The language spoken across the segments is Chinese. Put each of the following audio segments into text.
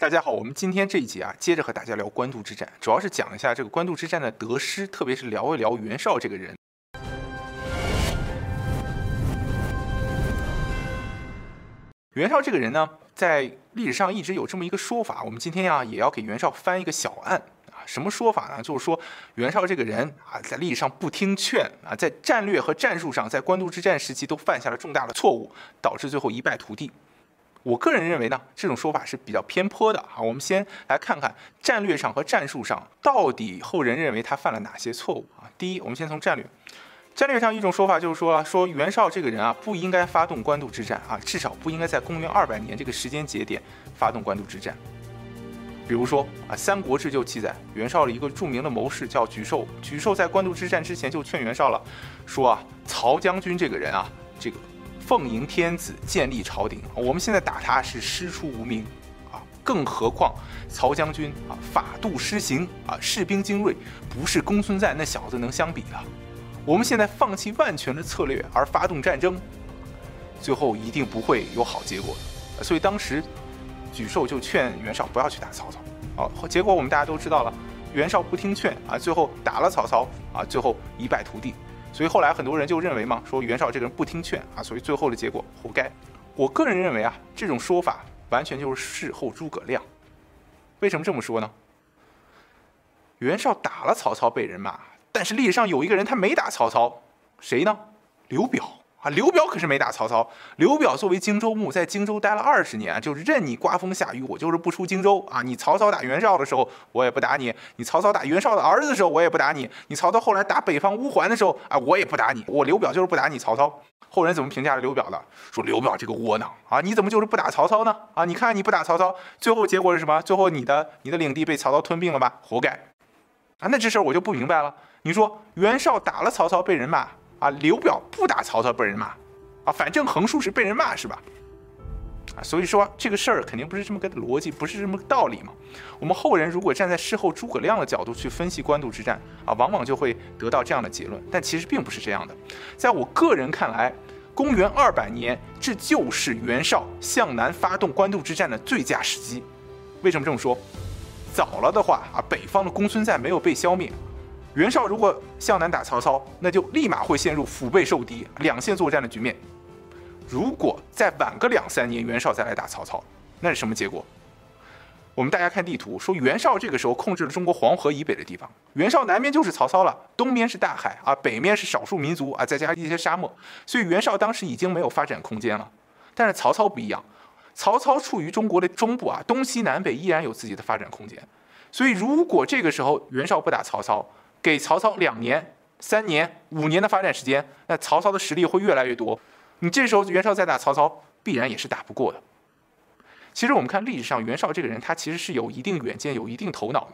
大家好，我们今天这一集啊，接着和大家聊官渡之战，主要是讲一下这个官渡之战的得失，特别是聊一聊袁绍这个人。袁绍这个人呢，在历史上一直有这么一个说法，我们今天呀也要给袁绍翻一个小案啊。什么说法呢？就是说袁绍这个人啊，在历史上不听劝啊，在战略和战术上，在官渡之战时期都犯下了重大的错误，导致最后一败涂地。我个人认为呢，这种说法是比较偏颇的啊。我们先来看看战略上和战术上到底后人认为他犯了哪些错误啊。第一，我们先从战略。战略上一种说法就是说，说袁绍这个人啊，不应该发动官渡之战啊，至少不应该在公元二百年这个时间节点发动官渡之战。比如说啊，《三国志》就记载，袁绍的一个著名的谋士叫沮授，沮授在官渡之战之前就劝袁绍了，说啊，曹将军这个人啊，这个。奉迎天子，建立朝廷。我们现在打他是师出无名，啊，更何况曹将军啊，法度施行啊，士兵精锐，不是公孙瓒那小子能相比的。我们现在放弃万全的策略而发动战争，最后一定不会有好结果的。所以当时沮授就劝袁绍不要去打曹操。啊，结果我们大家都知道了，袁绍不听劝啊，最后打了曹操啊，最后一败涂地。所以后来很多人就认为嘛，说袁绍这个人不听劝啊，所以最后的结果活该。我个人认为啊，这种说法完全就是事后诸葛亮。为什么这么说呢？袁绍打了曹操被人骂，但是历史上有一个人他没打曹操，谁呢？刘表。啊，刘表可是没打曹操。刘表作为荆州牧，在荆州待了二十年，就是任你刮风下雨，我就是不出荆州啊。你曹操打袁绍的时候，我也不打你；你曹操打袁绍的儿子的时候，我也不打你；你曹操后来打北方乌桓的时候，啊，我也不打你。我刘表就是不打你曹操。后人怎么评价刘表的？说刘表这个窝囊啊，你怎么就是不打曹操呢？啊，你看你不打曹操，最后结果是什么？最后你的你的领地被曹操吞并了吧？活该。啊，那这事儿我就不明白了。你说袁绍打了曹操被人骂。啊，刘表不打曹操被人骂，啊，反正横竖是被人骂是吧？啊，所以说这个事儿肯定不是这么个逻辑，不是这么个道理嘛。我们后人如果站在事后诸葛亮的角度去分析官渡之战啊，往往就会得到这样的结论。但其实并不是这样的。在我个人看来，公元二百年这就是袁绍向南发动官渡之战的最佳时机。为什么这么说？早了的话啊，北方的公孙瓒没有被消灭。袁绍如果向南打曹操，那就立马会陷入腹背受敌、两线作战的局面。如果再晚个两三年，袁绍再来打曹操，那是什么结果？我们大家看地图，说袁绍这个时候控制了中国黄河以北的地方，袁绍南边就是曹操了，东边是大海啊，北面是少数民族啊，再加上一些沙漠，所以袁绍当时已经没有发展空间了。但是曹操不一样，曹操处于中国的中部啊，东西南北依然有自己的发展空间。所以如果这个时候袁绍不打曹操，给曹操两年、三年、五年的发展时间，那曹操的实力会越来越多。你这时候袁绍再打曹操，必然也是打不过的。其实我们看历史上袁绍这个人，他其实是有一定远见、有一定头脑的。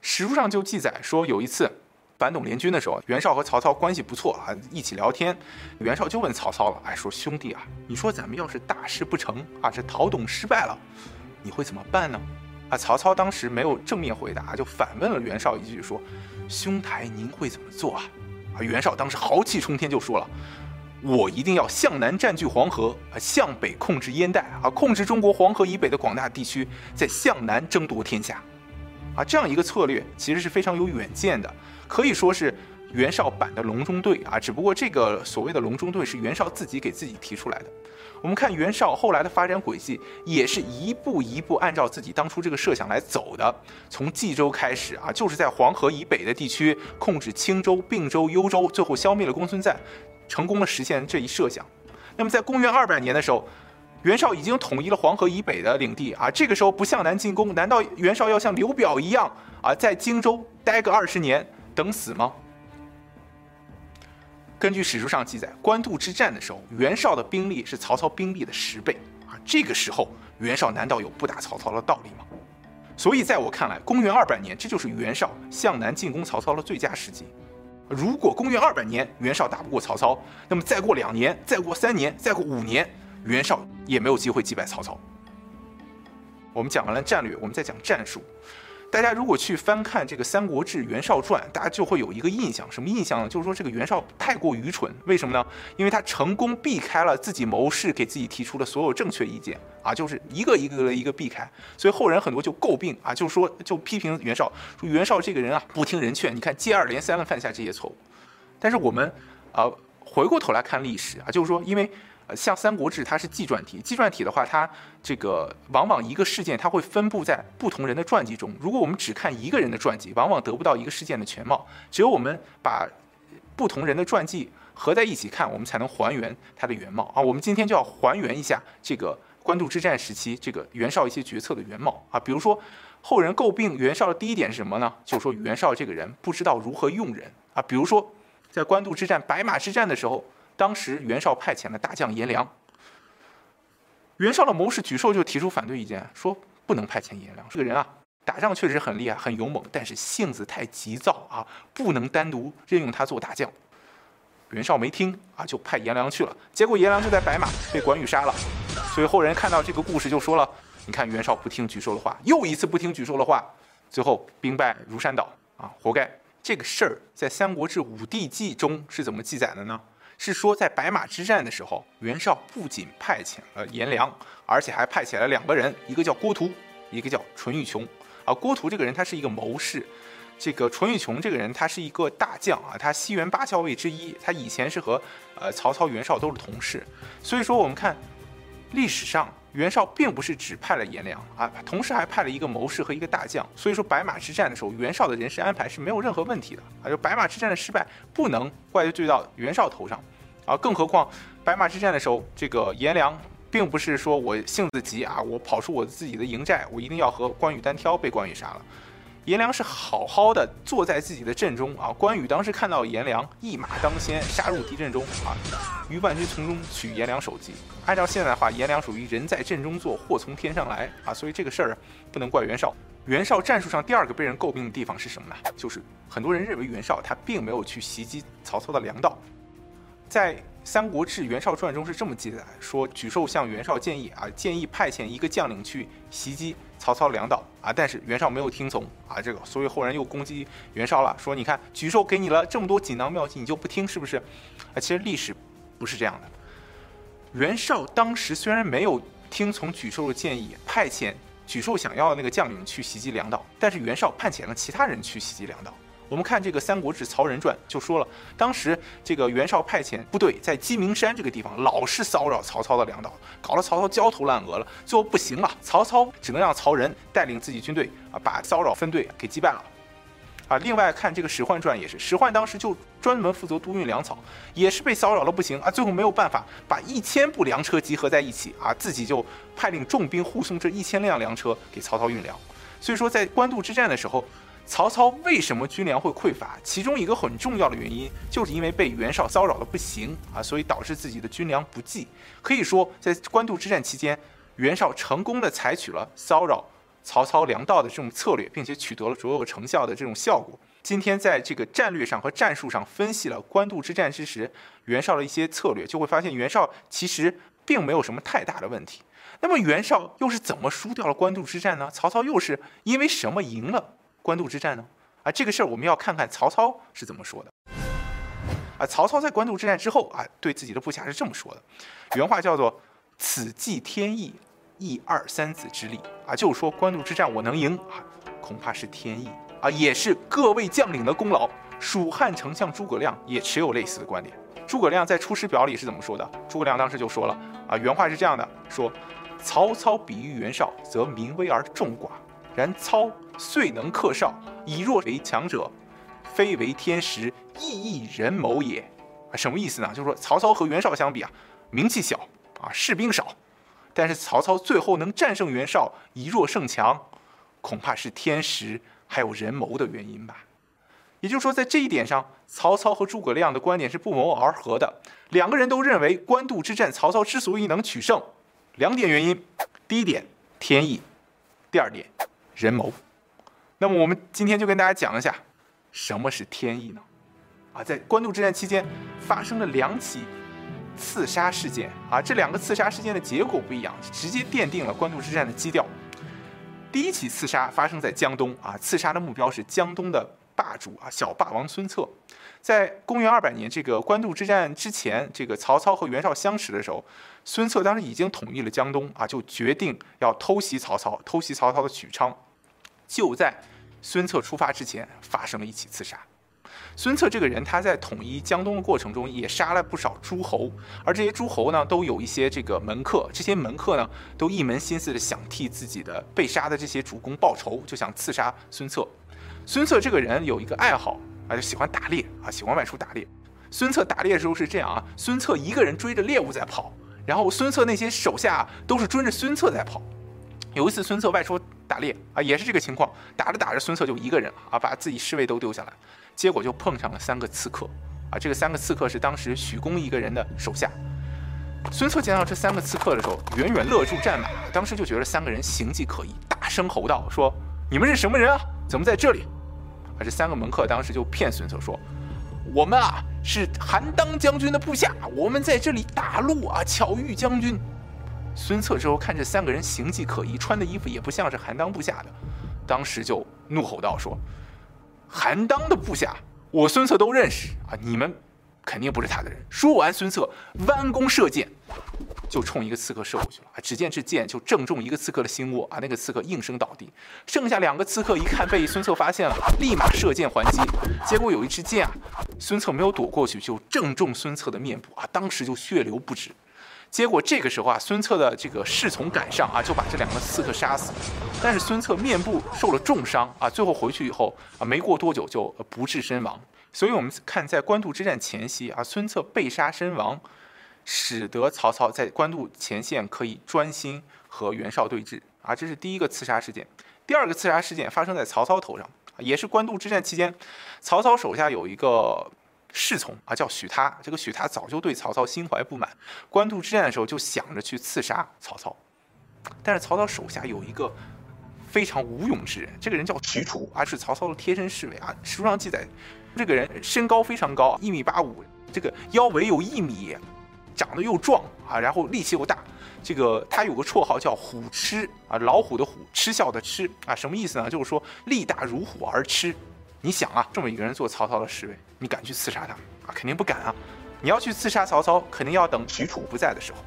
史书上就记载说，有一次反董联军的时候，袁绍和曹操关系不错啊，一起聊天。袁绍就问曹操了，哎，说兄弟啊，你说咱们要是大事不成啊，这讨董失败了，你会怎么办呢？啊，曹操当时没有正面回答，就反问了袁绍一句说。兄台，您会怎么做啊？啊，袁绍当时豪气冲天，就说了：“我一定要向南占据黄河，啊，向北控制燕代，啊，控制中国黄河以北的广大地区，在向南争夺天下。”啊，这样一个策略其实是非常有远见的，可以说是袁绍版的隆中对啊。只不过这个所谓的隆中对是袁绍自己给自己提出来的。我们看袁绍后来的发展轨迹，也是一步一步按照自己当初这个设想来走的。从冀州开始啊，就是在黄河以北的地区控制青州、并州、幽州，最后消灭了公孙瓒，成功的实现这一设想。那么在公元二百年的时候，袁绍已经统一了黄河以北的领地啊，这个时候不向南进攻，难道袁绍要像刘表一样啊，在荆州待个二十年等死吗？根据史书上记载，官渡之战的时候，袁绍的兵力是曹操兵力的十倍啊！这个时候，袁绍难道有不打曹操的道理吗？所以，在我看来，公元二百年，这就是袁绍向南进攻曹操的最佳时机。如果公元二百年袁绍打不过曹操，那么再过两年、再过三年、再过五年，袁绍也没有机会击败曹操。我们讲完了战略，我们再讲战术。大家如果去翻看这个《三国志·袁绍传》，大家就会有一个印象，什么印象呢？就是说这个袁绍太过愚蠢，为什么呢？因为他成功避开了自己谋士给自己提出的所有正确意见啊，就是一个一个的一个避开，所以后人很多就诟病啊，就是说就批评袁绍，说袁绍这个人啊不听人劝，你看接二连三的犯下这些错误。但是我们啊回过头来看历史啊，就是说因为。像《三国志》，它是纪传体。纪传体的话，它这个往往一个事件，它会分布在不同人的传记中。如果我们只看一个人的传记，往往得不到一个事件的全貌。只有我们把不同人的传记合在一起看，我们才能还原它的原貌啊。我们今天就要还原一下这个官渡之战时期这个袁绍一些决策的原貌啊。比如说，后人诟病袁绍的第一点是什么呢？就是说袁绍这个人不知道如何用人啊。比如说，在官渡之战、白马之战的时候。当时袁绍派遣了大将颜良，袁绍的谋士沮授就提出反对意见，说不能派遣颜良这个人啊，打仗确实很厉害，很勇猛，但是性子太急躁啊，不能单独任用他做大将。袁绍没听啊，就派颜良去了，结果颜良就在白马被关羽杀了。所以后人看到这个故事就说了，你看袁绍不听沮授的话，又一次不听沮授的话，最后兵败如山倒啊，活该。这个事儿在《三国志·武帝纪》中是怎么记载的呢？是说，在白马之战的时候，袁绍不仅派遣了颜良，而且还派遣了两个人，一个叫郭图，一个叫淳于琼。啊，郭图这个人他是一个谋士，这个淳于琼这个人他是一个大将啊，他西园八校尉之一，他以前是和呃曹操、袁绍都是同事。所以说，我们看历史上袁绍并不是只派了颜良啊，同时还派了一个谋士和一个大将。所以说，白马之战的时候，袁绍的人事安排是没有任何问题的啊，就白马之战的失败不能怪罪到袁绍头上。啊，更何况白马之战的时候，这个颜良并不是说我性子急啊，我跑出我自己的营寨，我一定要和关羽单挑，被关羽杀了。颜良是好好的坐在自己的阵中啊，关羽当时看到颜良一马当先，杀入敌阵中啊，于万军从中取颜良首级。按照现在的话，颜良属于人在阵中坐，祸从天上来啊，所以这个事儿不能怪袁绍。袁绍战术上第二个被人诟病的地方是什么呢？就是很多人认为袁绍他并没有去袭击曹操的粮道。在《三国志·袁绍传》中是这么记载：说沮授向袁绍建议啊，建议派遣一个将领去袭击曹操粮道啊，但是袁绍没有听从啊，这个所以后人又攻击袁绍了，说你看沮授给你了这么多锦囊妙计，你就不听是不是？啊，其实历史不是这样的。袁绍当时虽然没有听从沮授的建议，派遣沮授想要的那个将领去袭击粮道，但是袁绍派遣了其他人去袭击粮道。我们看这个《三国志·曹仁传》就说了，当时这个袁绍派遣部队在鸡鸣山这个地方，老是骚扰曹操的粮道，搞得曹操焦头烂额了。最后不行了，曹操只能让曹仁带领自己军队啊，把骚扰分队给击败了。啊，另外看这个《史涣传》也是，史涣当时就专门负责督运粮草，也是被骚扰了不行啊，最后没有办法，把一千部粮车集合在一起啊，自己就派领重兵护送这一千辆粮车给曹操运粮。所以说，在官渡之战的时候。曹操为什么军粮会匮乏？其中一个很重要的原因，就是因为被袁绍骚扰的不行啊，所以导致自己的军粮不济。可以说，在官渡之战期间，袁绍成功的采取了骚扰曹操粮道的这种策略，并且取得了卓有成效的这种效果。今天在这个战略上和战术上分析了官渡之战之时袁绍的一些策略，就会发现袁绍其实并没有什么太大的问题。那么袁绍又是怎么输掉了官渡之战呢？曹操又是因为什么赢了？官渡之战呢？啊，这个事儿我们要看看曹操是怎么说的。啊，曹操在官渡之战之后啊，对自己的部下是这么说的，原话叫做“此计天意，一二三子之力”。啊，就是说官渡之战我能赢啊，恐怕是天意啊，也是各位将领的功劳。蜀汉丞相诸葛亮也持有类似的观点。诸葛亮在《出师表》里是怎么说的？诸葛亮当时就说了啊，原话是这样的：说曹操比喻袁绍，则民危而众寡。然操遂能克绍，以弱为强者，非为天时，亦亦人谋也。啊，什么意思呢？就是说曹操和袁绍相比啊，名气小啊，士兵少，但是曹操最后能战胜袁绍，以弱胜强，恐怕是天时还有人谋的原因吧。也就是说，在这一点上，曹操和诸葛亮的观点是不谋而合的。两个人都认为官渡之战，曹操之所以能取胜，两点原因：第一点，天意；第二点。人谋，那么我们今天就跟大家讲一下，什么是天意呢？啊，在官渡之战期间发生了两起刺杀事件啊，这两个刺杀事件的结果不一样，直接奠定了官渡之战的基调。第一起刺杀发生在江东啊，刺杀的目标是江东的霸主啊，小霸王孙策。在公元二百年这个官渡之战之前，这个曹操和袁绍相持的时候，孙策当时已经统一了江东啊，就决定要偷袭曹操，偷袭曹操的许昌。就在孙策出发之前，发生了一起刺杀。孙策这个人，他在统一江东的过程中，也杀了不少诸侯，而这些诸侯呢，都有一些这个门客，这些门客呢，都一门心思的想替自己的被杀的这些主公报仇，就想刺杀孙策。孙策这个人有一个爱好。啊，就喜欢打猎啊，喜欢外出打猎。孙策打猎的时候是这样啊，孙策一个人追着猎物在跑，然后孙策那些手下都是追着孙策在跑。有一次孙策外出打猎啊，也是这个情况，打着打着孙策就一个人啊，把自己侍卫都丢下来，结果就碰上了三个刺客啊，这个三个刺客是当时许公一个人的手下。孙策见到这三个刺客的时候，远远勒住战马，当时就觉得三个人形迹可疑，大声吼道：“说你们是什么人啊？怎么在这里？”啊这三个门客当时就骗孙策说：“我们啊是韩当将军的部下，我们在这里打路啊，巧遇将军。”孙策之后看这三个人形迹可疑，穿的衣服也不像是韩当部下的，当时就怒吼道：“说韩当的部下，我孙策都认识啊，你们肯定不是他的人。”说完，孙策弯弓射箭。就冲一个刺客射过去了啊！只见这箭就正中一个刺客的心窝啊，那个刺客应声倒地。剩下两个刺客一看被孙策发现了，立马射箭还击。结果有一支箭啊，孙策没有躲过去，就正中孙策的面部啊，当时就血流不止。结果这个时候啊，孙策的这个侍从赶上啊，就把这两个刺客杀死。但是孙策面部受了重伤啊，最后回去以后啊，没过多久就不治身亡。所以我们看在官渡之战前夕啊，孙策被杀身亡。使得曹操在官渡前线可以专心和袁绍对峙啊，这是第一个刺杀事件。第二个刺杀事件发生在曹操头上，也是官渡之战期间，曹操手下有一个侍从啊，叫许他。这个许他早就对曹操心怀不满，官渡之战的时候就想着去刺杀曹操。但是曹操手下有一个非常无勇之人，这个人叫许褚啊，是曹操的贴身侍卫啊。史书上记载，这个人身高非常高，一米八五，这个腰围有一米。长得又壮啊，然后力气又大，这个他有个绰号叫虎痴啊，老虎的虎，嗤笑的嗤啊，什么意思呢？就是说力大如虎而痴。你想啊，这么一个人做曹操的侍卫，你敢去刺杀他啊？肯定不敢啊！你要去刺杀曹操，肯定要等许褚不在的时候。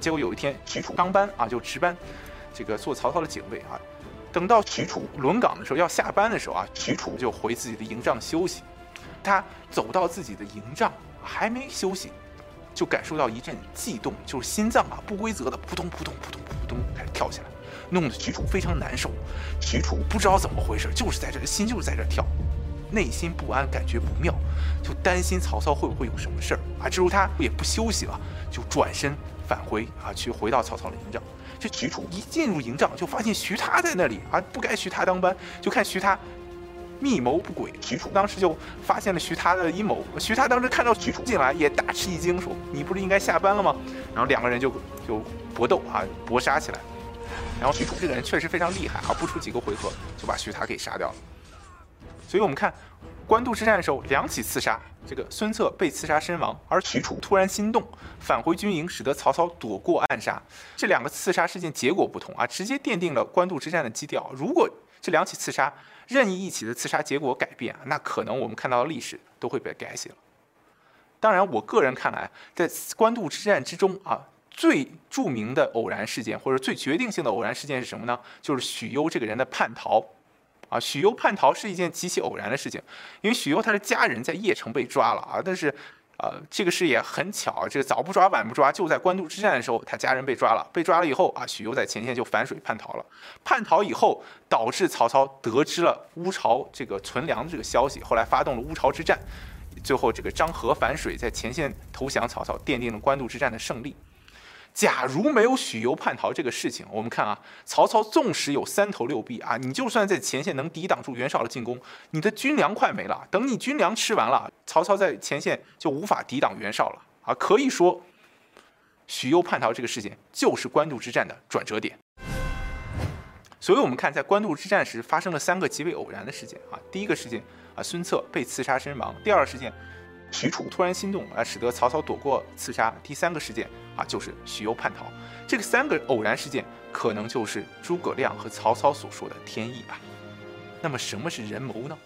结果有一天，许褚当班啊，就值班，这个做曹操的警卫啊。等到许褚轮岗的时候，要下班的时候啊，许褚就回自己的营帐休息。他走到自己的营帐，还没休息。就感受到一阵悸动，就是心脏啊不规则的扑通扑通扑通扑通开始跳起来，弄得许褚非常难受。许褚不知道怎么回事，就是在这心就是在这跳，内心不安，感觉不妙，就担心曹操会不会有什么事儿啊。之后他也不休息了，就转身返回啊，去回到曹操的营帐。这许褚一进入营帐，就发现徐他在那里啊，不该徐他当班，就看徐他。密谋不轨，许褚当时就发现了徐他的阴谋。徐他当时看到许褚进来，也大吃一惊，说：“你不是应该下班了吗？”然后两个人就就搏斗啊，搏杀起来。然后许褚这个人确实非常厉害啊，不出几个回合就把徐他给杀掉了。所以我们看官渡之战的时候，两起刺杀，这个孙策被刺杀身亡，而许褚突然心动，返回军营，使得曹操躲过暗杀。这两个刺杀事件结果不同啊，直接奠定了官渡之战的基调。如果这两起刺杀，任意一起的刺杀结果改变啊，那可能我们看到的历史都会被改写了。当然，我个人看来，在官渡之战之中啊，最著名的偶然事件或者最决定性的偶然事件是什么呢？就是许攸这个人的叛逃。啊，许攸叛逃是一件极其偶然的事情，因为许攸他的家人在邺城被抓了啊，但是。呃，这个事也很巧，这个早不抓晚不抓，就在官渡之战的时候，他家人被抓了。被抓了以后啊，许攸在前线就反水叛逃了。叛逃以后，导致曹操得知了乌巢这个存粮的这个消息，后来发动了乌巢之战。最后，这个张合反水，在前线投降曹操，奠定了官渡之战的胜利。假如没有许攸叛逃这个事情，我们看啊，曹操纵使有三头六臂啊，你就算在前线能抵挡住袁绍的进攻，你的军粮快没了。等你军粮吃完了，曹操在前线就无法抵挡袁绍了啊。可以说，许攸叛逃这个事件就是官渡之战的转折点。所以，我们看在官渡之战时发生了三个极为偶然的事件啊。第一个事件啊，孙策被刺杀身亡；第二个事件。许褚突然心动啊，使得曹操躲过刺杀。第三个事件啊，就是许攸叛逃。这个三个偶然事件，可能就是诸葛亮和曹操所说的天意吧。那么什么是人谋呢？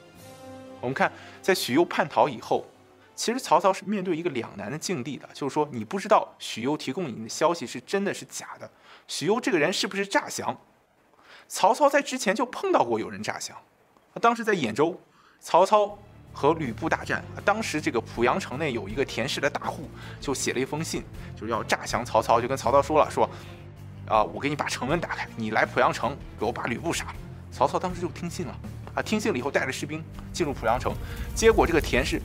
我们看，在许攸叛逃以后，其实曹操是面对一个两难的境地的，就是说你不知道许攸提供你的消息是真的是假的，许攸这个人是不是诈降？曹操在之前就碰到过有人诈降，当时在兖州，曹操和吕布大战，当时这个濮阳城内有一个田氏的大户，就写了一封信，就是要诈降曹操，就跟曹操说了，说，啊，我给你把城门打开，你来濮阳城给我把吕布杀了。曹操当时就听信了，啊，听信了以后带着士兵进入濮阳城，结果这个田氏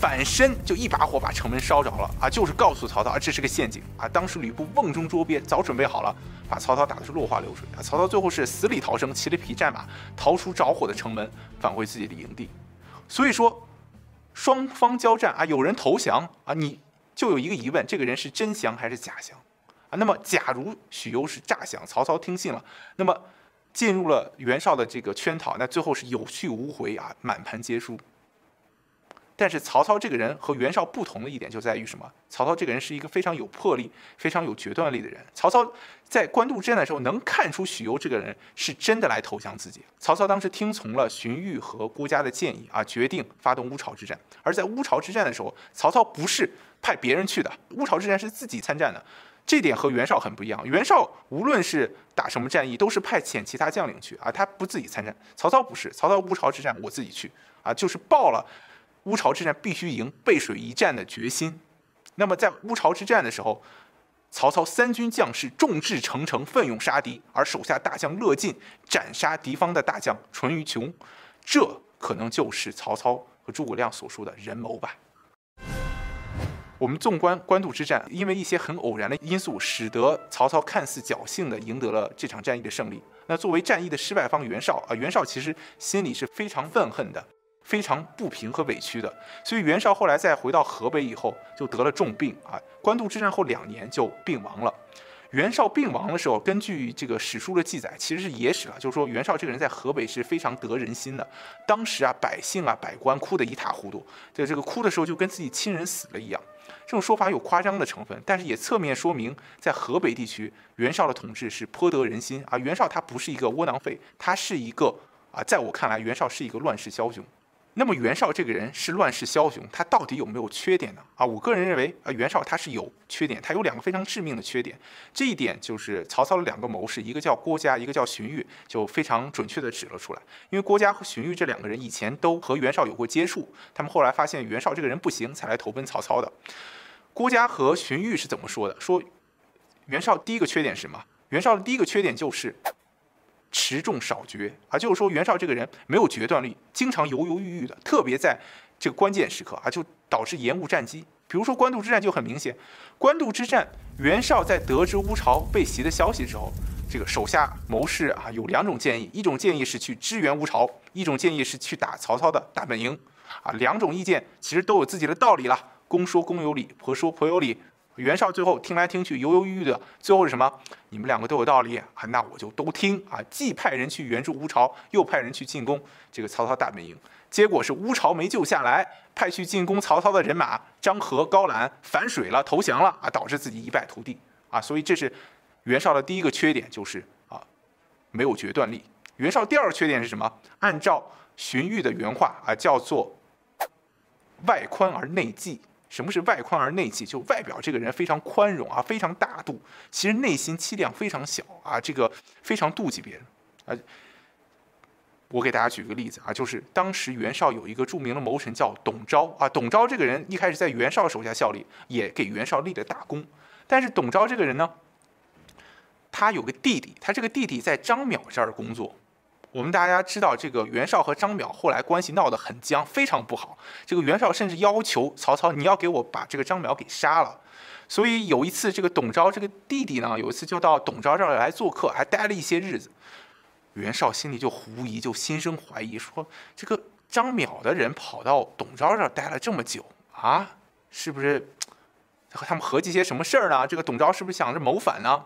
反身就一把火把城门烧着了，啊，就是告诉曹操啊这是个陷阱，啊，当时吕布瓮中捉鳖，早准备好了。把曹操打的是落花流水啊！曹操最后是死里逃生，骑了匹战马逃出着火的城门，返回自己的营地。所以说，双方交战啊，有人投降啊，你就有一个疑问：这个人是真降还是假降啊？那么，假如许攸是诈降，曹操听信了，那么进入了袁绍的这个圈套，那最后是有去无回啊，满盘皆输。但是曹操这个人和袁绍不同的一点就在于什么？曹操这个人是一个非常有魄力、非常有决断力的人。曹操在官渡之战的时候，能看出许攸这个人是真的来投降自己。曹操当时听从了荀彧和郭嘉的建议啊，决定发动乌巢之战。而在乌巢之战的时候，曹操不是派别人去的，乌巢之战是自己参战的。这点和袁绍很不一样。袁绍无论是打什么战役，都是派遣其他将领去啊，他不自己参战。曹操不是，曹操乌巢之战我自己去啊，就是报了。乌巢之战必须赢，背水一战的决心。那么在乌巢之战的时候，曹操三军将士众志成城，奋勇杀敌，而手下大将乐进斩杀敌方的大将淳于琼，这可能就是曹操和诸葛亮所说的人谋吧。我们纵观官渡之战，因为一些很偶然的因素，使得曹操看似侥幸的赢得了这场战役的胜利。那作为战役的失败方，袁绍啊，袁绍其实心里是非常愤恨的。非常不平和委屈的，所以袁绍后来再回到河北以后，就得了重病啊。官渡之战后两年就病亡了。袁绍病亡的时候，根据这个史书的记载，其实是野史了，就是说袁绍这个人在河北是非常得人心的。当时啊，百姓啊，百官哭得一塌糊涂，在这个哭的时候就跟自己亲人死了一样。这种说法有夸张的成分，但是也侧面说明，在河北地区，袁绍的统治是颇得人心啊。袁绍他不是一个窝囊废，他是一个啊，在我看来，袁绍是一个乱世枭雄。那么袁绍这个人是乱世枭雄，他到底有没有缺点呢？啊，我个人认为，啊，袁绍他是有缺点，他有两个非常致命的缺点。这一点就是曹操的两个谋士，一个叫郭嘉，一个叫荀彧，就非常准确的指了出来。因为郭嘉和荀彧这两个人以前都和袁绍有过接触，他们后来发现袁绍这个人不行，才来投奔曹操的。郭嘉和荀彧是怎么说的？说袁绍第一个缺点是什么？袁绍的第一个缺点就是。持重少决啊，就是说袁绍这个人没有决断力，经常犹犹豫豫的，特别在这个关键时刻啊，就导致延误战机。比如说官渡之战就很明显，官渡之战，袁绍在得知乌巢被袭的消息之后，这个手下谋士啊有两种建议，一种建议是去支援乌巢，一种建议是去打曹操的大本营，啊，两种意见其实都有自己的道理了，公说公有理，婆说婆有理。袁绍最后听来听去，犹犹豫豫的，最后是什么？你们两个都有道理啊，那我就都听啊！既派人去援助乌巢，又派人去进攻这个曹操大本营，结果是乌巢没救下来，派去进攻曹操的人马张合、高览反水了，投降了啊，导致自己一败涂地啊！所以这是袁绍的第一个缺点，就是啊，没有决断力。袁绍第二个缺点是什么？按照荀彧的原话啊，叫做外宽而内忌。什么是外宽而内忌？就外表这个人非常宽容啊，非常大度，其实内心气量非常小啊，这个非常妒忌别人啊。我给大家举个例子啊，就是当时袁绍有一个著名的谋臣叫董昭啊，董昭这个人一开始在袁绍手下效力，也给袁绍立了大功。但是董昭这个人呢，他有个弟弟，他这个弟弟在张邈这儿工作。我们大家知道，这个袁绍和张邈后来关系闹得很僵，非常不好。这个袁绍甚至要求曹操，你要给我把这个张邈给杀了。所以有一次，这个董昭这个弟弟呢，有一次就到董昭这儿来做客，还待了一些日子。袁绍心里就狐疑，就心生怀疑，说这个张邈的人跑到董昭这儿待了这么久啊，是不是和他们合计些什么事儿呢？这个董昭是不是想着谋反呢？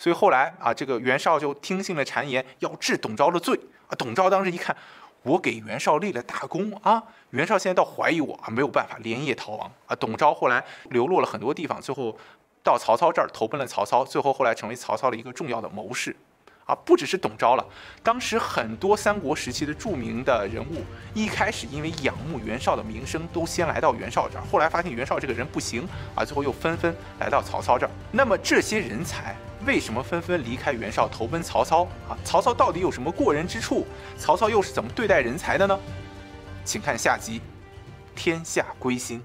所以后来啊，这个袁绍就听信了谗言，要治董昭的罪啊。董昭当时一看，我给袁绍立了大功啊！袁绍现在倒怀疑我啊，没有办法连夜逃亡啊。董昭后来流落了很多地方，最后到曹操这儿投奔了曹操，最后后来成为曹操的一个重要的谋士啊。不只是董昭了，当时很多三国时期的著名的人物，一开始因为仰慕袁绍的名声，都先来到袁绍这儿，后来发现袁绍这个人不行啊，最后又纷纷来到曹操这儿。那么这些人才。为什么纷纷离开袁绍投奔曹操啊？曹操到底有什么过人之处？曹操又是怎么对待人才的呢？请看下集《天下归心》。